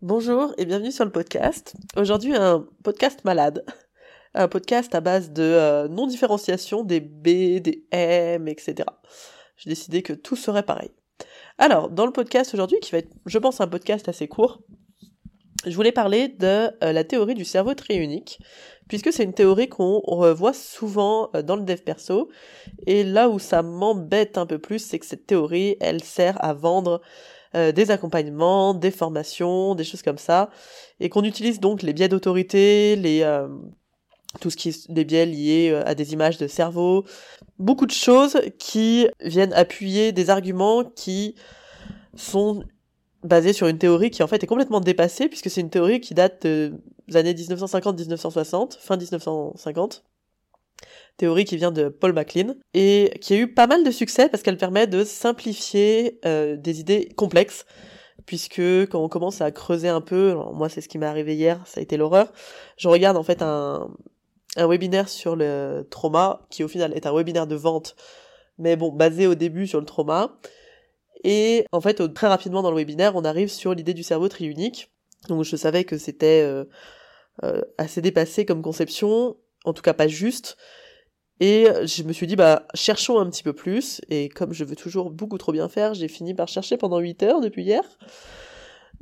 Bonjour et bienvenue sur le podcast. Aujourd'hui un podcast malade. Un podcast à base de euh, non-différenciation des B, des M, etc. J'ai décidé que tout serait pareil. Alors, dans le podcast aujourd'hui, qui va être, je pense, un podcast assez court, je voulais parler de euh, la théorie du cerveau triunique, puisque c'est une théorie qu'on revoit souvent euh, dans le dev perso, et là où ça m'embête un peu plus, c'est que cette théorie, elle sert à vendre euh, des accompagnements, des formations, des choses comme ça, et qu'on utilise donc les biais d'autorité, les tout ce qui est des biais liés à des images de cerveau, beaucoup de choses qui viennent appuyer des arguments qui sont basé sur une théorie qui en fait est complètement dépassée puisque c'est une théorie qui date des années 1950-1960, fin 1950. Théorie qui vient de Paul MacLean et qui a eu pas mal de succès parce qu'elle permet de simplifier euh, des idées complexes puisque quand on commence à creuser un peu, moi c'est ce qui m'est arrivé hier, ça a été l'horreur, je regarde en fait un, un webinaire sur le trauma qui au final est un webinaire de vente mais bon basé au début sur le trauma et en fait, très rapidement dans le webinaire, on arrive sur l'idée du cerveau triunique. Donc je savais que c'était euh, euh, assez dépassé comme conception, en tout cas pas juste. Et je me suis dit, bah, cherchons un petit peu plus. Et comme je veux toujours beaucoup trop bien faire, j'ai fini par chercher pendant 8 heures depuis hier.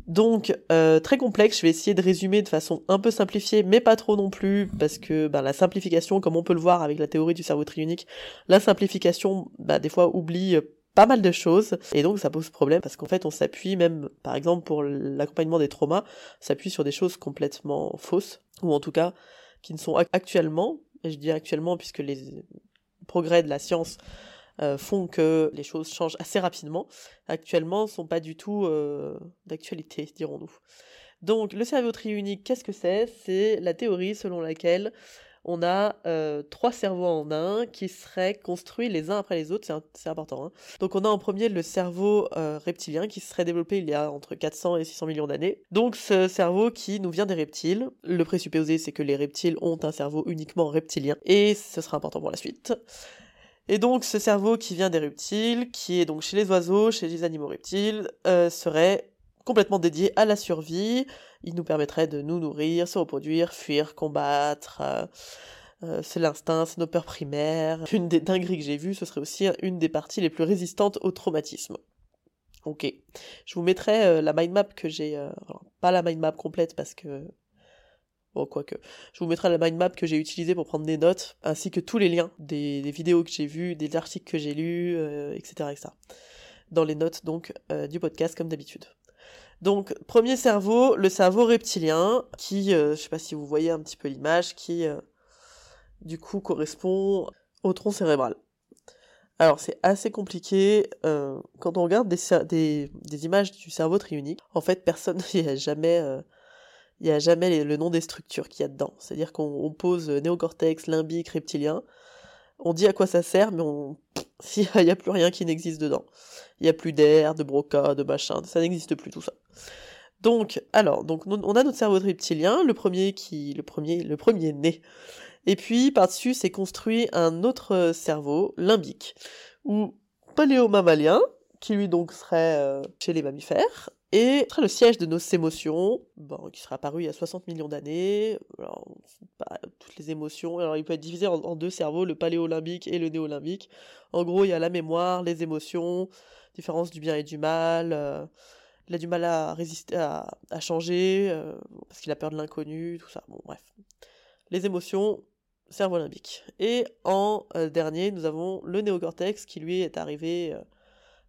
Donc, euh, très complexe, je vais essayer de résumer de façon un peu simplifiée, mais pas trop non plus, parce que bah, la simplification, comme on peut le voir avec la théorie du cerveau triunique, la simplification, bah, des fois, oublie pas mal de choses et donc ça pose problème parce qu'en fait on s'appuie même par exemple pour l'accompagnement des traumas s'appuie sur des choses complètement fausses ou en tout cas qui ne sont actuellement je dis actuellement puisque les progrès de la science euh, font que les choses changent assez rapidement. Actuellement sont pas du tout euh, d'actualité dirons-nous. Donc le cerveau triunique qu'est-ce que c'est? C'est la théorie selon laquelle on a euh, trois cerveaux en un qui seraient construits les uns après les autres, c'est important. Hein. Donc on a en premier le cerveau euh, reptilien qui serait développé il y a entre 400 et 600 millions d'années. Donc ce cerveau qui nous vient des reptiles, le présupposé c'est que les reptiles ont un cerveau uniquement reptilien, et ce sera important pour la suite. Et donc ce cerveau qui vient des reptiles, qui est donc chez les oiseaux, chez les animaux reptiles, euh, serait complètement dédié à la survie, il nous permettrait de nous nourrir, se reproduire, fuir, combattre. Euh, euh, c'est l'instinct, c'est nos peurs primaires. Une des dingueries que j'ai vues, ce serait aussi une des parties les plus résistantes au traumatisme. Ok. Je vous mettrai euh, la mind map que j'ai... pas la mind map complète parce que... Bon, quoique. Je vous mettrai la mind map que j'ai utilisée pour prendre des notes, ainsi que tous les liens des, vidéos que j'ai vues, des articles que j'ai lus, etc., etc. Dans les notes, donc, du podcast, comme d'habitude. Donc, premier cerveau, le cerveau reptilien, qui, euh, je sais pas si vous voyez un petit peu l'image, qui, euh, du coup, correspond au tronc cérébral. Alors, c'est assez compliqué. Euh, quand on regarde des, images du cerveau triunique, en fait, personne n'y a jamais... il n'y a jamais le nom des structures qu'il y a dedans. C'est-à-dire qu'on pose néocortex, limbique, reptilien, on dit à quoi ça sert, mais on... s'il n'y a plus rien qui n'existe dedans. Il n'y a plus d'air, de broca, de machin, ça n'existe plus tout ça. Donc, alors, donc on a notre cerveau reptilien, le premier qui, le premier, le premier né. Et puis par-dessus, c'est construit un autre cerveau, limbique, ou paléomammalien, qui lui donc serait euh, chez les mammifères, et le siège de nos émotions, qui sera apparu il y a 60 millions d'années. Toutes les émotions. Il peut être divisé en, deux cerveaux, le paléolimbique et le néolimbique. En gros, il y a la mémoire, les émotions, différence du bien et du mal. Euh, il a du mal à résister, à, changer, euh, parce qu'il a peur de l'inconnu, tout ça. Bref. Les émotions, cerveau limbique. Et en euh, dernier, nous avons le néocortex qui lui est arrivé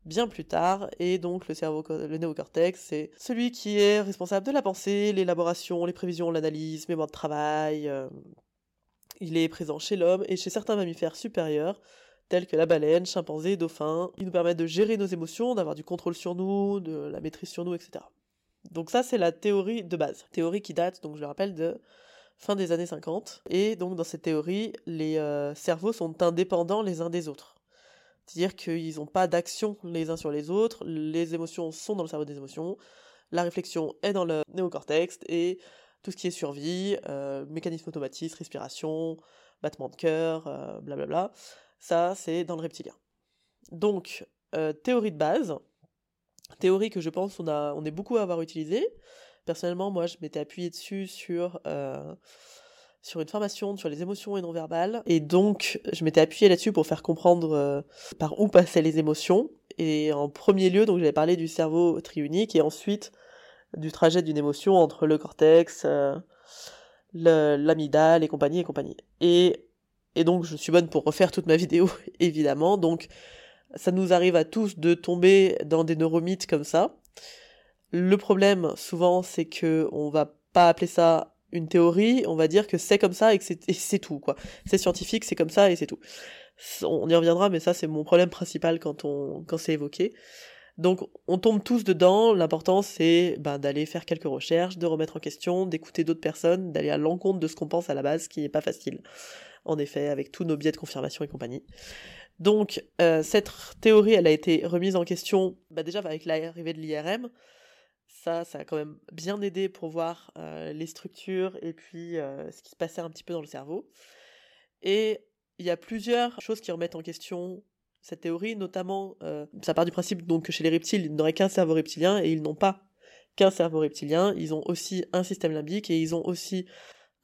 bien plus tard, et donc le cerveau, le néocortex, c'est celui qui est responsable de la pensée, l'élaboration, les prévisions, l'analyse, mémoire de travail. Euh, il est présent chez l'homme et chez certains mammifères supérieurs, tels que la baleine, chimpanzé, dauphin. Il nous permet de gérer nos émotions, d'avoir du contrôle sur nous, de la maîtrise sur nous, etc. Donc ça, c'est la théorie de base. Théorie qui date, donc je le rappelle, de fin des années 50. Et donc dans cette théorie, les euh, cerveaux sont indépendants les uns des autres. C'est-à-dire qu'ils n'ont pas d'action les uns sur les autres, les émotions sont dans le cerveau des émotions, la réflexion est dans le néocortex, et tout ce qui est survie, euh, mécanisme automatique, respiration, battement de cœur, euh, blablabla, ça c'est dans le reptilien. Donc, euh, théorie de base, théorie que je pense on, a, on est beaucoup à avoir utilisée, Personnellement, moi, je m'étais appuyée dessus sur, sur une formation sur les émotions et non-verbales. Et donc, je m'étais appuyée là-dessus pour faire comprendre euh, par où passaient les émotions. Et en premier lieu, donc j'avais parlé du cerveau triunique et ensuite du trajet d'une émotion entre le cortex, euh, l'amygdale et compagnie et compagnie. Et, et donc, je suis bonne pour refaire toute ma vidéo, évidemment. Donc, ça nous arrive à tous de tomber dans des neuromythes comme ça. Le problème, souvent, c'est que on va pas appeler ça une théorie, on va dire que c'est comme ça et que c'est tout, quoi. C'est scientifique, c'est comme ça et c'est tout. On y reviendra, mais ça, c'est mon problème principal quand on, quand c'est évoqué. Donc, on tombe tous dedans. L'important, c'est ben, d'aller faire quelques recherches, de remettre en question, d'écouter d'autres personnes, d'aller à l'encontre de ce qu'on pense à la base, qui n'est pas facile. En effet, avec tous nos biais de confirmation et compagnie. Donc, euh, cette théorie, elle a été remise en question, bah, déjà avec l'arrivée de l'IRM, ça, ça a quand même bien aidé pour voir les structures et puis ce qui se passait un petit peu dans le cerveau. Et il y a plusieurs choses qui remettent en question cette théorie, notamment, ça part du principe donc que chez les reptiles, ils n'auraient qu'un cerveau reptilien et ils n'ont pas qu'un cerveau reptilien, ils ont aussi un système limbique et ils ont aussi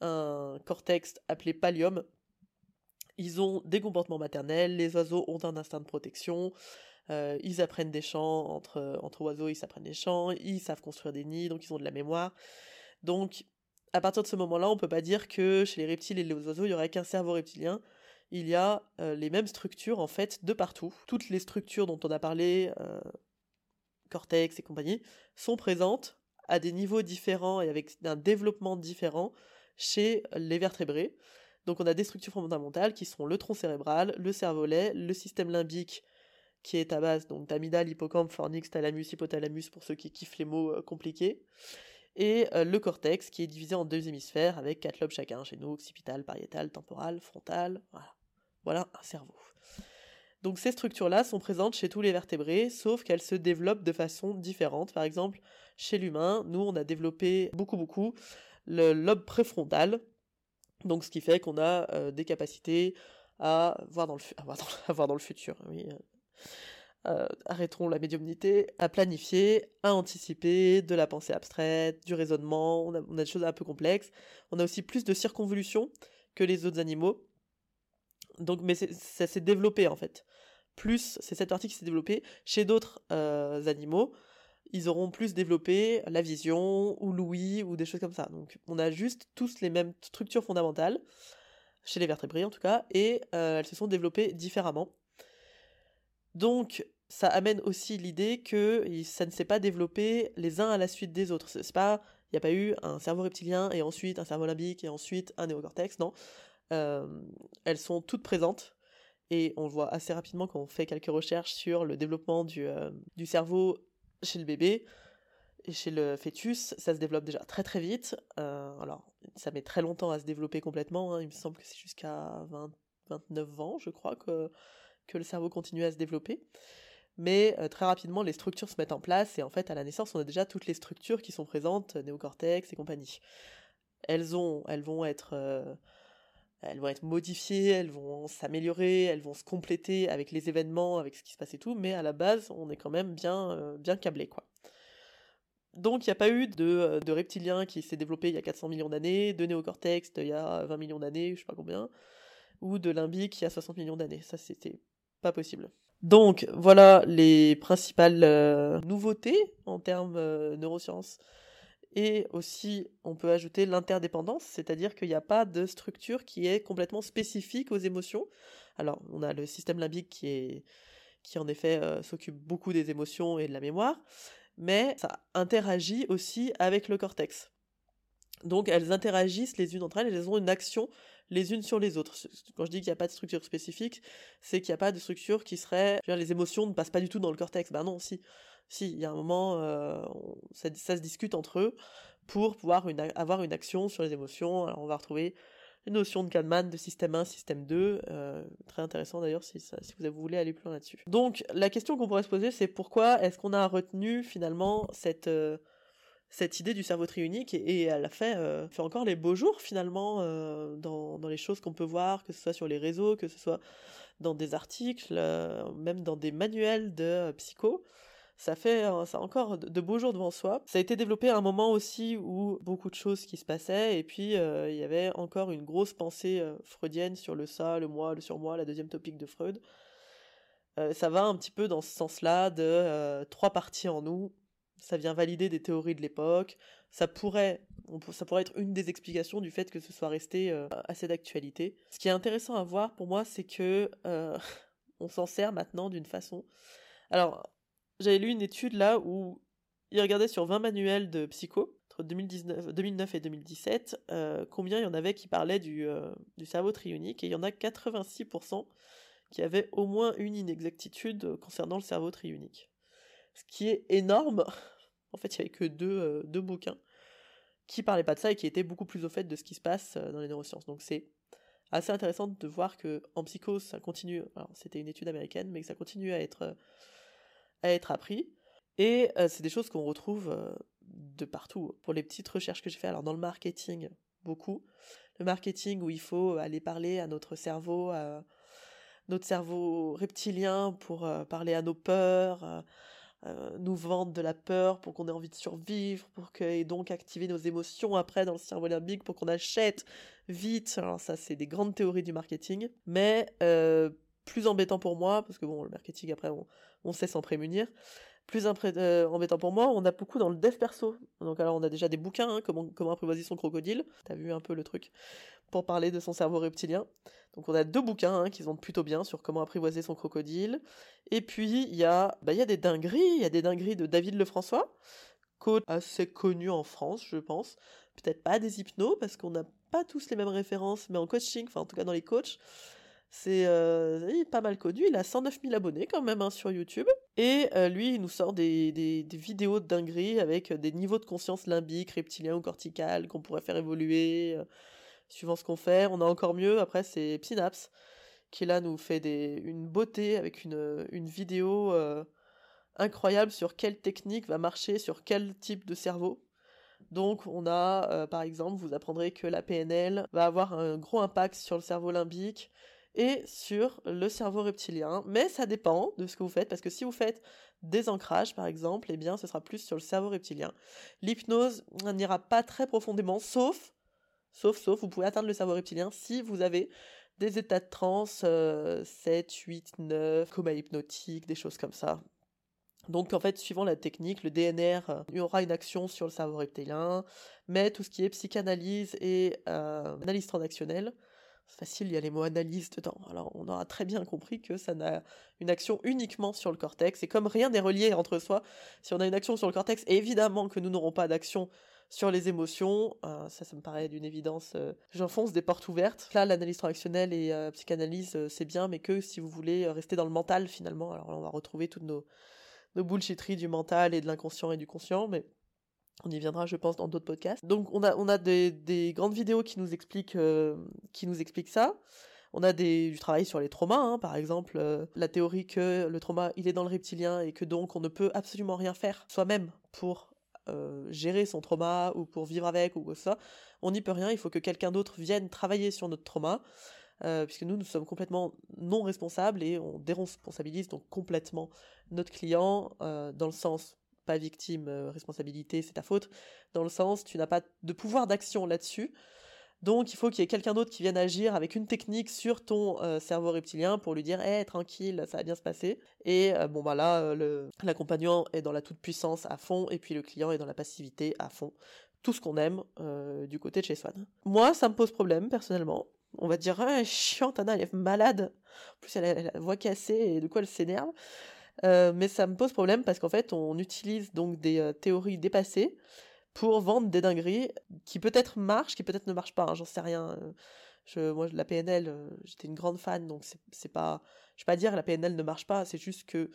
un cortex appelé pallium. Ils ont des comportements maternels, les oiseaux ont un instinct de protection, euh, ils apprennent des chants entre, entre oiseaux, ils s'apprennent des chants, ils savent construire des nids, donc ils ont de la mémoire. Donc, à partir de ce moment-là, on peut pas dire que chez les reptiles et les oiseaux, il y aurait qu'un cerveau reptilien. Il y a euh, les mêmes structures, en fait, de partout. Toutes les structures dont on a parlé, euh, cortex et compagnie, sont présentes à des niveaux différents et avec un développement différent chez les vertébrés. Donc on a des structures fondamentales qui sont le tronc cérébral, le cervelet, le système limbique qui est à base donc d'amygdale, hippocampe, fornix, thalamus, hypothalamus pour ceux qui kiffent les mots euh, compliqués, et euh, le cortex qui est divisé en deux hémisphères avec quatre lobes chacun, chez nous, occipital, pariétal, temporal, frontal, voilà. Voilà un cerveau. Donc ces structures-là sont présentes chez tous les vertébrés, sauf qu'elles se développent de façon différente. Par exemple, chez l'humain, nous on a développé beaucoup beaucoup le lobe préfrontal, donc ce qui fait qu'on a euh, des capacités à voir dans le, futur. Euh, arrêtons la médiumnité, à planifier, à anticiper, de la pensée abstraite, du raisonnement, on a, des choses un peu complexes. On a aussi plus de circonvolution que les autres animaux. Donc, mais ça s'est développé en fait. Plus, c'est cette partie qui s'est développée. Chez d'autres euh, animaux, ils auront plus développé la vision ou l'ouïe ou des choses comme ça. Donc, on a juste tous les mêmes structures fondamentales, chez les vertébrés en tout cas, et euh, elles se sont développées différemment. Donc, ça amène aussi l'idée que ça ne s'est pas développé les uns à la suite des autres. C'est pas, il n'y a pas eu un cerveau reptilien et ensuite un cerveau limbique et ensuite un néocortex, non. Euh, elles sont toutes présentes et on voit assez rapidement quand on fait quelques recherches sur le développement du, euh, cerveau chez le bébé et chez le fœtus, ça se développe déjà très très vite. Euh, alors, ça met très longtemps à se développer complètement. Hein. Il me semble que c'est jusqu'à 29 ans, je crois, que que le cerveau continue à se développer. Mais euh, très rapidement, les structures se mettent en place et en fait, à la naissance, on a déjà toutes les structures qui sont présentes, néocortex et compagnie. Elles ont, elles vont être, euh, elles vont être modifiées, elles vont s'améliorer, elles vont se compléter avec les événements, avec ce qui se passe et tout. Mais à la base, on est quand même bien, euh, bien câblé, quoi. Donc il n'y a pas eu de, de reptilien qui s'est développé il y a 400 millions d'années, de néocortex il y a 20 millions d'années, je sais pas combien, ou de limbique il y a 60 millions d'années. Ça c'était pas possible. Donc voilà les principales euh, nouveautés en termes euh, neurosciences. Et aussi, on peut ajouter l'interdépendance, c'est-à-dire qu'il n'y a pas de structure qui est complètement spécifique aux émotions. Alors, on a le système limbique qui est qui en effet euh, s'occupe beaucoup des émotions et de la mémoire, mais ça interagit aussi avec le cortex. Donc elles interagissent les unes entre elles et elles ont une action les unes sur les autres. Quand je dis qu'il n'y a pas de structure spécifique, c'est qu'il n'y a pas de structure qui serait... les émotions ne passent pas du tout dans le cortex. Ben non, si. Si, il y a un moment, euh, ça, se discute entre eux pour pouvoir avoir une action sur les émotions. Alors on va retrouver une notion de Kahneman, de système 1, système 2. Euh, très intéressant d'ailleurs si, si vous voulez aller plus loin là-dessus. Donc la question qu'on pourrait se poser, c'est pourquoi est-ce qu'on a retenu finalement cette... Euh, cette idée du cerveau triunique et, elle a fait, euh, fait encore les beaux jours finalement euh, dans, dans, les choses qu'on peut voir, que ce soit sur les réseaux, que ce soit dans des articles, euh, même dans des manuels de psycho. ça fait ça encore de, beaux jours devant soi. Ça a été développé à un moment aussi où beaucoup de choses qui se passaient et puis il y avait encore une grosse pensée freudienne sur le ça, le moi, le surmoi, la deuxième topique de Freud. Ça va un petit peu dans ce sens-là de trois parties en nous. Ça vient valider des théories de l'époque. Ça pourrait, ça pourrait être une des explications du fait que ce soit resté assez d'actualité. Ce qui est intéressant à voir pour moi, c'est que on s'en sert maintenant d'une façon. Alors, j'avais lu une étude là où il regardait sur 20 manuels de psycho, entre 2019, 2009 et 2017, euh, combien il y en avait qui parlaient du, euh, du cerveau trionique, et il y en a 86% qui avaient au moins une inexactitude concernant le cerveau triunique. Ce qui est énorme. En fait, il y avait que deux, euh, deux bouquins qui parlaient pas de ça et qui étaient beaucoup plus au fait de ce qui se passe dans les neurosciences. Donc c'est assez intéressant de voir que en psycho, ça continue. Alors c'était une étude américaine, mais que ça continue à être être appris. Et euh, c'est des choses qu'on retrouve euh, de partout. Pour les petites recherches que j'ai fait, alors dans le marketing, beaucoup. Le marketing où il faut aller parler à notre cerveau, à notre cerveau reptilien pour euh, parler à nos peurs, nous vendre de la peur pour qu'on ait envie de survivre, pour que, et donc activer nos émotions après dans le cerveau limbique pour qu'on achète vite. Alors ça, c'est des grandes théories du marketing. Mais plus embêtant pour moi, parce que bon, le marketing après on, on sait s'en prémunir, plus euh, embêtant pour moi, on a beaucoup dans le dev perso. Donc alors on a déjà des bouquins, hein, comment, apprivoiser son crocodile, t'as vu un peu le truc, pour parler de son cerveau reptilien. Donc on a deux bouquins hein, qui plutôt bien sur comment apprivoiser son crocodile. Et puis il y a, bah y a des dingueries, il y a des dingueries de David Lefrançois, coach assez connu en France, je pense. Peut-être pas des hypnos, parce qu'on n'a pas tous les mêmes références, mais en coaching, enfin en tout cas dans les coachs, c'est euh, pas mal connu, il a 109 000 abonnés quand même hein, sur YouTube. Et euh, lui, il nous sort des, des, vidéos de dinguerie avec des niveaux de conscience limbique, reptilien ou cortical qu'on pourrait faire évoluer euh, suivant ce qu'on fait. On a encore mieux, après c'est Synapse qui là nous fait des, une beauté avec une, une vidéo euh, incroyable sur quelle technique va marcher sur quel type de cerveau. Donc on a euh, par exemple, vous apprendrez que la PNL va avoir un gros impact sur le cerveau limbique et sur le cerveau reptilien. Mais ça dépend de ce que vous faites, parce que si vous faites des ancrages, par exemple, eh bien, ce sera plus sur le cerveau reptilien. L'hypnose n'ira pas très profondément, sauf, sauf, sauf, vous pouvez atteindre le cerveau reptilien si vous avez des états de transe, 7, 8, 9, coma hypnotique, des choses comme ça. Donc en fait, suivant la technique, le DNR euh, aura une action sur le cerveau reptilien, mais tout ce qui est psychanalyse et euh, analyse transactionnelle, facile, il y a les mots analyse dedans. Alors on aura très bien compris que ça n'a une action uniquement sur le cortex. Et comme rien n'est relié entre soi, si on a une action sur le cortex, évidemment que nous n'aurons pas d'action sur les émotions. Euh, ça, ça me paraît d'une évidence. Euh, J'enfonce des portes ouvertes. Là, l'analyse transactionnelle et euh, psychanalyse, euh, c'est bien, mais que si vous voulez rester dans le mental finalement. Alors là, on va retrouver toutes nos, nos du mental et de l'inconscient et du conscient, mais on y viendra, je pense, dans d'autres podcasts. Donc on a des, des grandes vidéos qui nous expliquent euh, ça. On a du travail sur les traumas, hein, par exemple euh, la théorie que le trauma il est dans le reptilien et que donc on ne peut absolument rien faire soi-même pour euh, gérer son trauma ou pour vivre avec ou ça. On n'y peut rien, il faut que quelqu'un d'autre vienne travailler sur notre trauma. puisque nous, nous sommes complètement non responsables et on déresponsabilise donc complètement notre client dans le sens pas victime, euh, responsabilité, c'est ta faute, dans le sens, tu n'as pas de pouvoir d'action là-dessus. Donc il faut qu'il y ait quelqu'un d'autre qui vienne agir avec une technique sur ton euh, cerveau reptilien pour lui dire "Eh hey, tranquille, ça va bien se passer." Et euh, bon bah là l'accompagnant est dans la toute puissance à fond et puis le client est dans la passivité à fond. Tout ce qu'on aime du côté de chez Swan. Moi, ça me pose problème personnellement. On va dire ah, chiante Anna, elle est malade. En plus elle a la voix cassée et de quoi elle s'énerve. Euh, mais ça me pose problème parce qu'en fait, on utilise donc des euh, théories dépassées pour vendre des dingueries qui peut-être marchent, qui peut-être ne marchent pas, hein, j'en sais rien. Euh, je, moi, la PNL, j'étais une grande fan, donc c'est pas, je vais pas dire la PNL ne marche pas, c'est juste que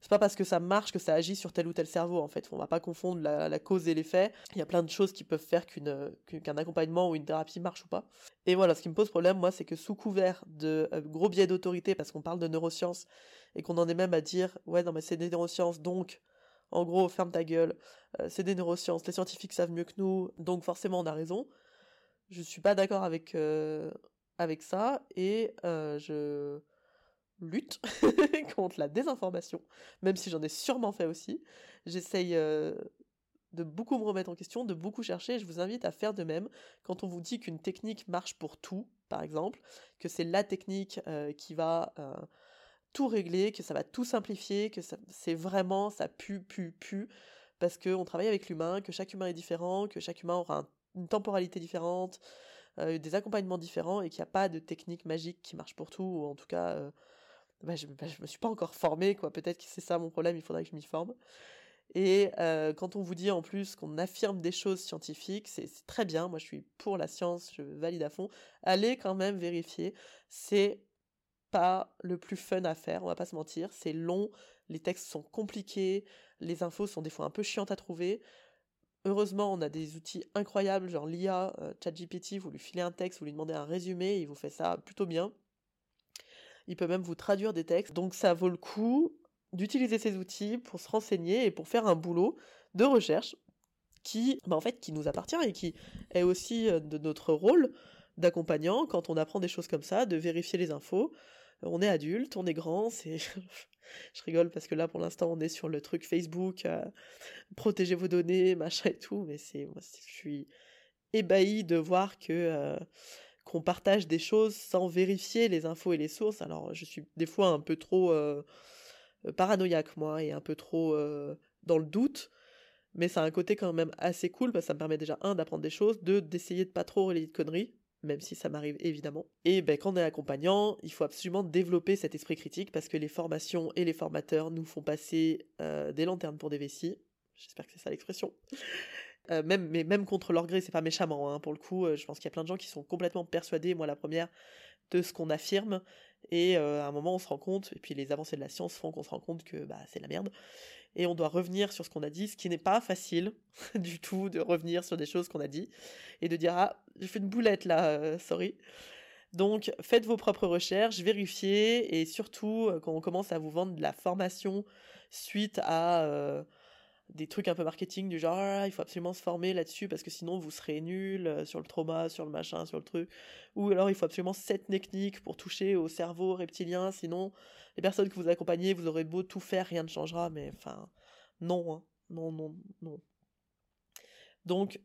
c'est pas parce que ça marche que ça agit sur tel ou tel cerveau en fait. On va pas confondre la, cause et l'effet. Il y a plein de choses qui peuvent faire qu'un accompagnement ou une thérapie marche ou pas. Et voilà, ce qui me pose problème moi, c'est que sous couvert de euh, gros biais d'autorité, parce qu'on parle de neurosciences et qu'on en est même à dire ouais non mais c'est des neurosciences donc en gros ferme ta gueule, euh, c'est des neurosciences, les scientifiques savent mieux que nous, donc forcément on a raison. Je suis pas d'accord avec euh, avec ça et je lutte contre la désinformation, même si j'en ai sûrement fait aussi. J'essaye euh, de beaucoup me remettre en question, de beaucoup chercher, et je vous invite à faire de même. Quand on vous dit qu'une technique marche pour tout, par exemple, que c'est la technique euh, qui va euh, tout régler, que ça va tout simplifier, que c'est vraiment, ça pue, pue, pue, parce qu'on travaille avec l'humain, que chaque humain est différent, que chaque humain aura une temporalité différente, des accompagnements différents, et qu'il n'y a pas de technique magique qui marche pour tout, ou en tout cas, bah, je, bah, me suis pas encore formée, quoi. Peut-être que c'est ça mon problème, il faudrait que je m'y forme. Et euh, quand on vous dit en plus qu'on affirme des choses scientifiques, c'est très bien. Moi, je suis pour la science, je valide à fond. Allez quand même vérifier. C'est pas le plus fun à faire, on va pas se mentir. C'est long, les textes sont compliqués, les infos sont des fois un peu chiantes à trouver. Heureusement, on a des outils incroyables, genre l'IA, euh, ChatGPT, vous lui filez un texte, vous lui demandez un résumé, il vous fait ça plutôt bien. Il peut même vous traduire des textes, donc ça vaut le coup d'utiliser ces outils pour se renseigner et pour faire un boulot de recherche qui, bah en fait, qui nous appartient et qui est aussi euh, de notre rôle d'accompagnant quand on apprend des choses comme ça, de vérifier les infos. On est adulte, on est grand, c'est, je rigole parce que là pour l'instant on est sur le truc Facebook, euh, protéger vos données, machin et tout, mais c'est, moi je suis ébahi de voir que euh, qu'on partage des choses sans vérifier les infos et les sources. Alors je suis des fois un peu trop euh, paranoïaque moi et un peu trop euh, dans le doute. Mais ça a un côté quand même assez cool parce que ça me permet déjà un d'apprendre des choses deux d'essayer de pas trop relayer de conneries même si ça m'arrive évidemment. Et ben quand on est accompagnant il faut absolument développer cet esprit critique parce que les formations et les formateurs nous font passer euh, des lanternes pour des vessies. J'espère que c'est ça l'expression euh, même mais même contre leur gré c'est pas méchamment hein, pour le coup je pense qu'il y a plein de gens qui sont complètement persuadés moi la première de ce qu'on affirme. Et euh, à un moment on se rend compte et puis les avancées de la science font qu'on se rend compte que bah c'est la merde. Et on doit revenir sur ce qu'on a dit ce qui n'est pas facile du tout de revenir sur des choses qu'on a dit et de dire ah j'ai fait une boulette là euh, sorry. Donc faites vos propres recherches vérifiez et surtout euh, quand on commence à vous vendre de la formation suite à des trucs un peu marketing du genre ah, il faut absolument se former là-dessus parce que sinon vous serez nul euh, sur le trauma, sur le machin, sur le truc. Ou alors il faut absolument cette technique pour toucher au cerveau reptilien, sinon les personnes que vous accompagnez, vous aurez beau tout faire, rien ne changera, mais enfin non, hein. non, non, non. Donc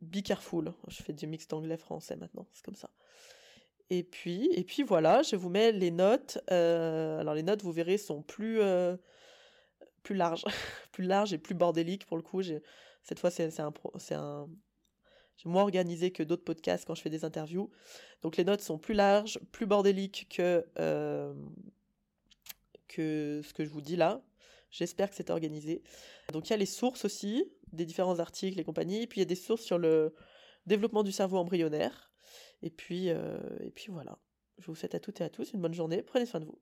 be careful. Je fais du mix d'anglais français maintenant, c'est comme ça. Et puis, et puis voilà, je vous mets les notes. Euh, alors les notes, vous verrez, sont plus euh, plus large, plus large et plus bordélique pour le coup. Cette fois, c'est un, j'ai moins organisé que d'autres podcasts quand je fais des interviews. Donc les notes sont plus larges, plus bordéliques que euh, que ce que je vous dis là. J'espère que c'est organisé. Donc il y a les sources aussi des différents articles et compagnie. Puis il y a des sources sur le développement du cerveau embryonnaire. Et puis euh, et puis voilà. Je vous souhaite à toutes et à tous une bonne journée. Prenez soin de vous.